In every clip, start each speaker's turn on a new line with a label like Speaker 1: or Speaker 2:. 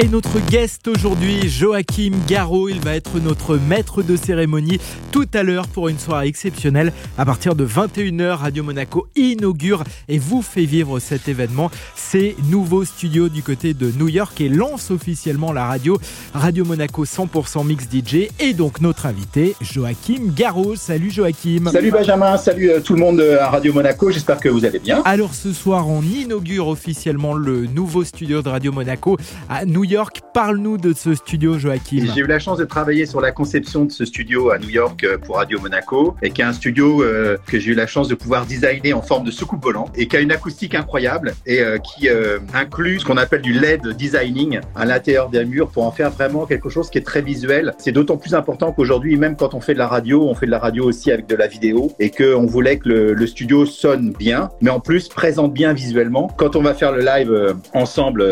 Speaker 1: Et notre guest aujourd'hui, Joachim Garraud, il va être notre maître de cérémonie tout à l'heure pour une soirée exceptionnelle. À partir de 21h, Radio Monaco inaugure et vous fait vivre cet événement. Ses nouveaux studios du côté de New York et lance officiellement la radio Radio Monaco 100% Mix DJ et donc notre invité Joachim Garraud. Salut Joachim.
Speaker 2: Salut Benjamin, salut euh, tout le monde euh, à Radio Monaco, j'espère que vous allez bien.
Speaker 1: Alors ce soir, on inaugure officiellement le nouveau studio de Radio Monaco à New York. Parle-nous de ce studio, Joachim.
Speaker 2: J'ai eu la chance de travailler sur la conception de ce studio à New York euh, pour Radio Monaco et qui est un studio euh, que j'ai eu la chance de pouvoir designer en forme de soucoupe volant et qui a une acoustique incroyable et euh, qui inclut ce qu'on appelle du LED designing à l'intérieur des murs pour en faire vraiment quelque chose qui est très visuel. C'est d'autant plus important qu'aujourd'hui, même quand on fait de la radio, on fait de la radio aussi avec de la vidéo et qu'on voulait que le, studio sonne bien, mais en plus présente bien visuellement. Quand on va faire le live ensemble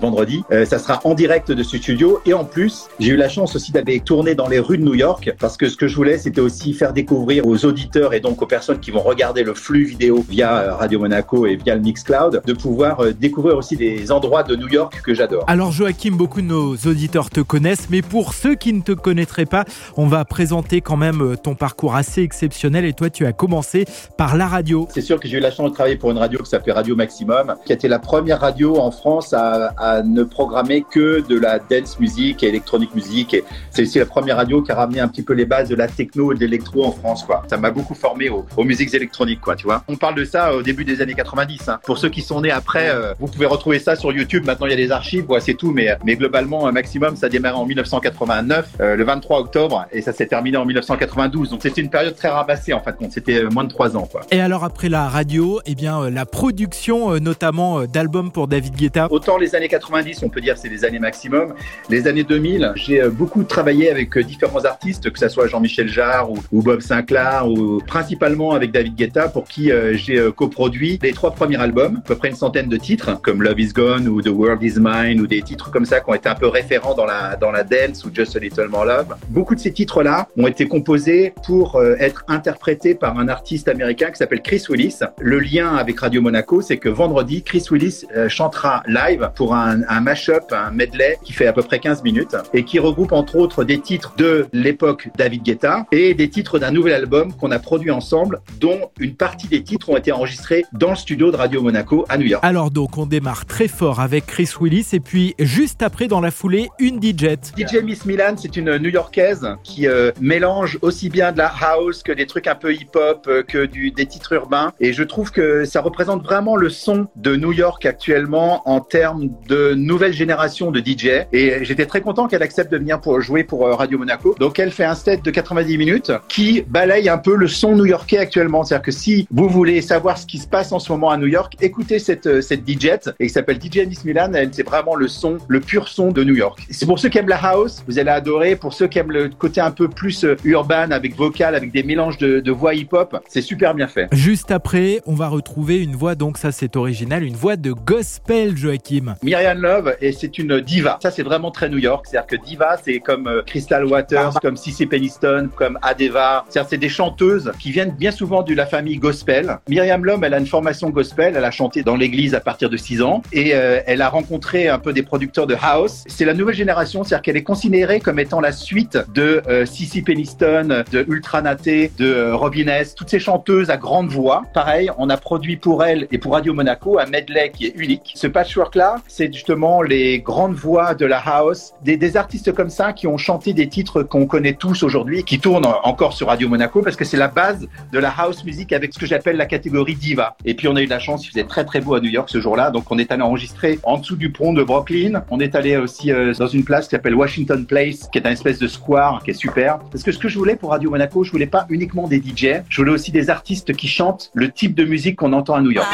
Speaker 2: vendredi, ça sera en direct de ce studio. Et en plus, j'ai eu la chance aussi d'aller tourner dans les rues de New York parce que ce que je voulais, c'était aussi faire découvrir aux auditeurs et donc aux personnes qui vont regarder le flux vidéo via euh, Radio Monaco et via le Mixcloud, de pouvoir euh, découvrir aussi des endroits de New York que j'adore.
Speaker 1: Alors Joachim, beaucoup de nos auditeurs te connaissent, mais pour ceux qui ne te connaîtraient pas, on va présenter quand même euh, ton parcours assez exceptionnel. Et toi, tu as commencé par la radio.
Speaker 2: C'est sûr que j'ai eu la chance de travailler pour une radio qui s'appelait Radio Maximum, qui a été la première radio en France à, à ne programmer que de la dance music et électronique musique. Et c'est aussi la première radio qui a ramené un petit peu les bases de la techno et de l'électro en France, quoi. Ça m'a beaucoup formé aux, musiques électroniques, quoi, tu vois. On parle de ça au début des années 90. Hein. Pour ceux qui sont nés après, euh, vous pouvez retrouver ça sur YouTube. Maintenant, il y a des archives, quoi, c'est tout. Mais, mais globalement, maximum, ça a démarré en 1989, euh, le 23 octobre, et ça s'est terminé en 1992. Donc c'était une période très ramassée, en fait. C'était euh, moins de trois ans, quoi.
Speaker 1: Et alors après la radio, eh bien la production, notamment d'albums pour David Guetta.
Speaker 2: Autant les années 90, on peut dire c'est les années maximum. Les années 2000, j'ai euh, beaucoup travaillé avec euh, différents artistes, que ce soit Jean-Michel Jarre ou, Bob Sinclair, ou principalement avec David Guetta, pour qui euh, j'ai coproduit les trois premiers albums, à peu près une centaine de titres, comme Love Is Gone ou The World Is Mine, ou des titres comme ça qui ont été un peu référents dans la, dans la dance ou Just a Little More Love. Beaucoup de ces titres-là ont été composés pour être interprétés par un artiste américain qui s'appelle Chris Willis. Le lien avec Radio Monaco, c'est que vendredi, Chris Willis chantera live pour un, un mash-up, un medley qui fait à peu près 15 minutes et qui regroupe entre autres des titres de l'époque David Guetta et des titres d'un nouvel album qu'on a produit ensemble dont une partie des titres ont été enregistrés dans le studio de Radio Monaco à New York.
Speaker 1: Alors donc on démarre très fort avec Chris Willis et puis juste après dans la foulée une DJ.
Speaker 2: DJ Miss Milan c'est une New-Yorkaise qui euh, mélange aussi bien de la house que des trucs un peu hip-hop euh, que du, des titres urbains et je trouve que ça représente vraiment le son de New York actuellement en termes de nouvelle génération de DJ et j'étais très content qu'elle accepte de venir pour jouer pour euh, Radio Monaco. Donc elle fait un set de 90 minutes qui balaye un peu le son new-yorkais actuellement. C'est-à-dire que si vous voulez savoir ce qui se passe en ce moment à New York, écoutez cette euh, cette DJ et qui s'appelle DJ Miss Milan. Elle c'est vraiment le son, le pur son de New York. C'est pour ceux qui aiment la house, vous allez adorer. Pour ceux qui aiment le côté un peu plus euh, urbain avec vocal, avec des mélanges de, de voix hip-hop, c'est super bien fait.
Speaker 1: Juste après, on va retrouver une voix donc ça c'est original, une voix de gospel Joachim.
Speaker 2: Myriam Love et c'est une diva. Ça c'est vraiment très New York. C'est-à-dire que diva, c'est comme euh, Crystal Waters, comme Cissy Peniston, comme Adeva. C'est-à-dire c'est des chanteuses qui viennent bien souvent de la famille gospel. Myriam Lom, elle a une formation gospel. Elle a chanté dans l'église à partir de 6 ans et euh, elle a rencontré un peu des producteurs de house. C'est la nouvelle génération, c'est-à-dire qu'elle est considérée comme étant la suite de euh, Cissy Peniston, de Ultra Naté, de Robin S, toutes ces chanteuses à grande voix. Pareil, on a produit pour elle et pour Radio Monaco un medley qui est unique. Ce patchwork-là, c'est justement les grandes voix de la house, des, des artistes comme ça qui ont chanté des titres qu'on connaît tous aujourd'hui, qui tournent encore sur Radio Monaco parce que c'est la base de la house music avec ce que j'appelle la catégorie diva. Et puis on a eu de la chance, il faisait très très beau à New York ce jour-là, donc on est allé enregistrer en dessous du pont de Brooklyn. On est allé aussi euh, dans une place qui s'appelle Washington Place, qui est un espèce de square qui est super. Parce que ce que je voulais pour Radio Monaco, je voulais pas uniquement des DJ, je voulais aussi des artistes qui chantent le type de musique qu'on entend à New York.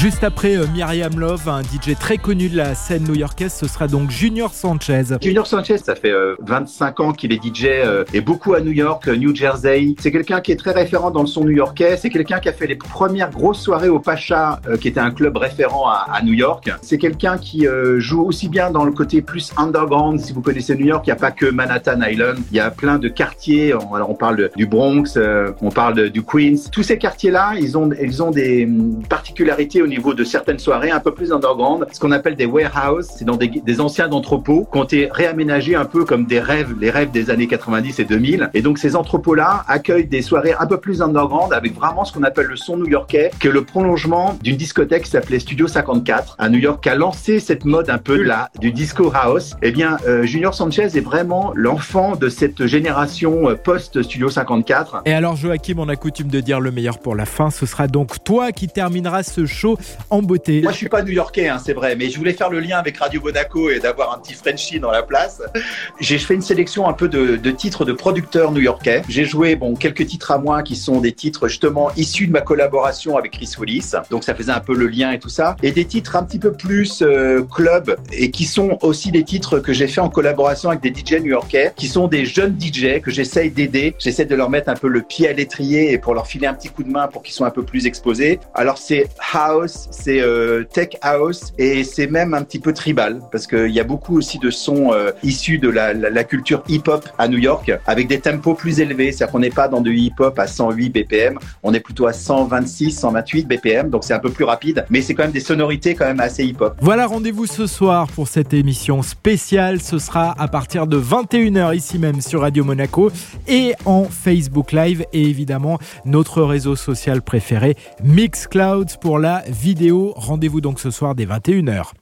Speaker 1: Juste après euh, Myriam Love, un DJ très connu de la scène new-yorkaise, ce sera donc Junior Sanchez.
Speaker 2: Junior Sanchez, ça fait 25 ans qu'il est DJ et beaucoup à New York, New Jersey. C'est quelqu'un qui est très référent dans le son new-yorkais. C'est quelqu'un qui a fait les premières grosses soirées au Pacha, qui était un club référent à, New York. C'est quelqu'un qui joue aussi bien dans le côté plus underground. Si vous connaissez New York, il n'y a pas que Manhattan Island. Il y a plein de quartiers. Alors on parle du Bronx, on parle du Queens. Tous ces quartiers-là, ils ont, ils ont des hum, particularités au niveau de certaines soirées un peu plus underground, ce qu'on appelle des warehouses. C'est dans des, des anciens entrepôts qui ont été réaménagés un peu comme des rêves, les rêves des années 90 et 2000. Et donc ces entrepôts-là accueillent des soirées un peu plus underground avec vraiment ce qu'on appelle le son new-yorkais, qui est le prolongement d'une discothèque qui s'appelait Studio 54 à New York, qui a lancé cette mode un peu là du disco house. Eh bien, euh, Junior Sanchez est vraiment l'enfant de cette génération euh, post Studio 54.
Speaker 1: Et alors Joachim, on a coutume de dire le meilleur pour la fin. Ce sera donc toi qui termineras ce show en beauté.
Speaker 2: Moi, je suis pas new-yorkais, hein, c'est vrai, mais je voulais faire le lien avec Radio Monaco et d'avoir un petit Frenchie dans la place. J'ai fait une sélection un peu de, titres de producteurs new-yorkais. J'ai joué bon quelques titres à moi qui sont des titres justement issus de ma collaboration avec Chris Willis. Donc ça faisait un peu le lien et tout ça. Et des titres un petit peu plus euh, club et qui sont aussi des titres que j'ai fait en collaboration avec des DJ new-yorkais, qui sont des jeunes DJ que j'essaye d'aider. J'essaie de leur mettre un peu le pied à l'étrier et pour leur filer un petit coup de main pour qu'ils soient un peu plus exposés. Alors c'est house, c'est euh, tech house et c'est même un petit peu tribal parce qu'il y a beaucoup aussi de sons euh, issus de la, la, culture hip-hop à New York avec des tempos plus élevés. C'est-à-dire qu'on n'est pas dans du hip-hop à 108 BPM, on est plutôt à 126, 128 BPM, donc c'est un peu plus rapide, mais c'est quand même des sonorités quand même assez hip-hop.
Speaker 1: Voilà, rendez-vous ce soir pour cette émission spéciale. Ce sera à partir de 21h ici même sur Radio Monaco et en Facebook Live et évidemment notre réseau social préféré Mixcloud pour la vidéo. Rendez-vous donc ce soir dès 21h.